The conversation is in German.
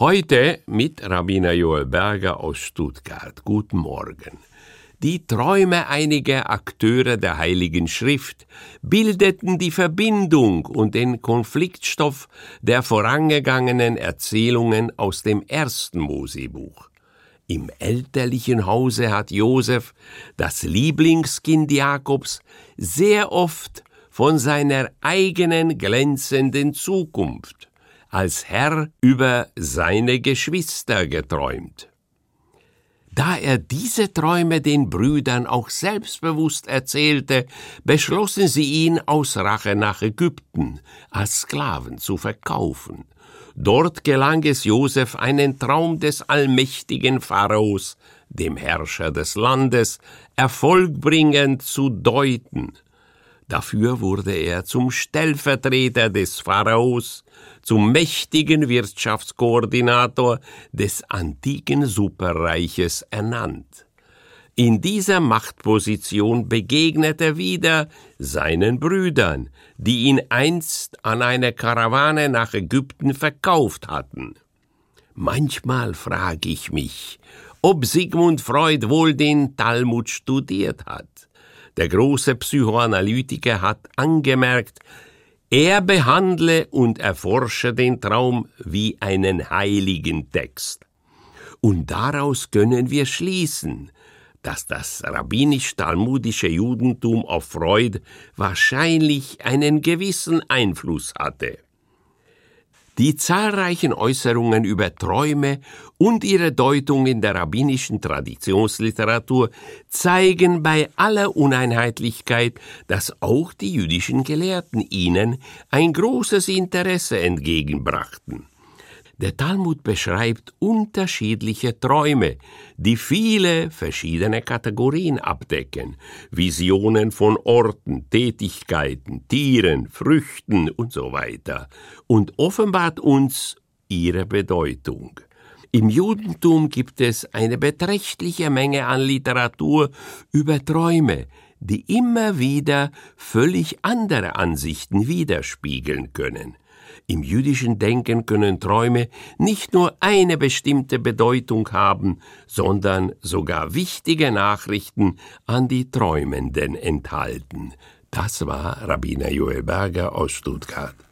Heute mit Rabbiner Joel Berger aus Stuttgart. Guten Morgen. Die Träume einiger Akteure der Heiligen Schrift bildeten die Verbindung und den Konfliktstoff der vorangegangenen Erzählungen aus dem ersten Mosebuch. Im elterlichen Hause hat Josef, das Lieblingskind Jakobs, sehr oft von seiner eigenen glänzenden Zukunft als Herr über seine Geschwister geträumt. Da er diese Träume den Brüdern auch selbstbewusst erzählte, beschlossen sie ihn aus Rache nach Ägypten als Sklaven zu verkaufen. Dort gelang es Josef, einen Traum des allmächtigen Pharaos, dem Herrscher des Landes, erfolgbringend zu deuten. Dafür wurde er zum Stellvertreter des Pharaos, zum mächtigen Wirtschaftskoordinator des antiken Superreiches ernannt. In dieser Machtposition begegnet er wieder seinen Brüdern, die ihn einst an eine Karawane nach Ägypten verkauft hatten. Manchmal frage ich mich, ob Sigmund Freud wohl den Talmud studiert hat. Der große Psychoanalytiker hat angemerkt, er behandle und erforsche den Traum wie einen heiligen Text. Und daraus können wir schließen, dass das rabbinisch-talmudische Judentum auf Freud wahrscheinlich einen gewissen Einfluss hatte. Die zahlreichen Äußerungen über Träume und ihre Deutung in der rabbinischen Traditionsliteratur zeigen bei aller Uneinheitlichkeit, dass auch die jüdischen Gelehrten ihnen ein großes Interesse entgegenbrachten. Der Talmud beschreibt unterschiedliche Träume, die viele verschiedene Kategorien abdecken, Visionen von Orten, Tätigkeiten, Tieren, Früchten und so weiter, und offenbart uns ihre Bedeutung. Im Judentum gibt es eine beträchtliche Menge an Literatur über Träume, die immer wieder völlig andere Ansichten widerspiegeln können. Im jüdischen Denken können Träume nicht nur eine bestimmte Bedeutung haben, sondern sogar wichtige Nachrichten an die Träumenden enthalten. Das war Rabbiner Joel Berger aus Stuttgart.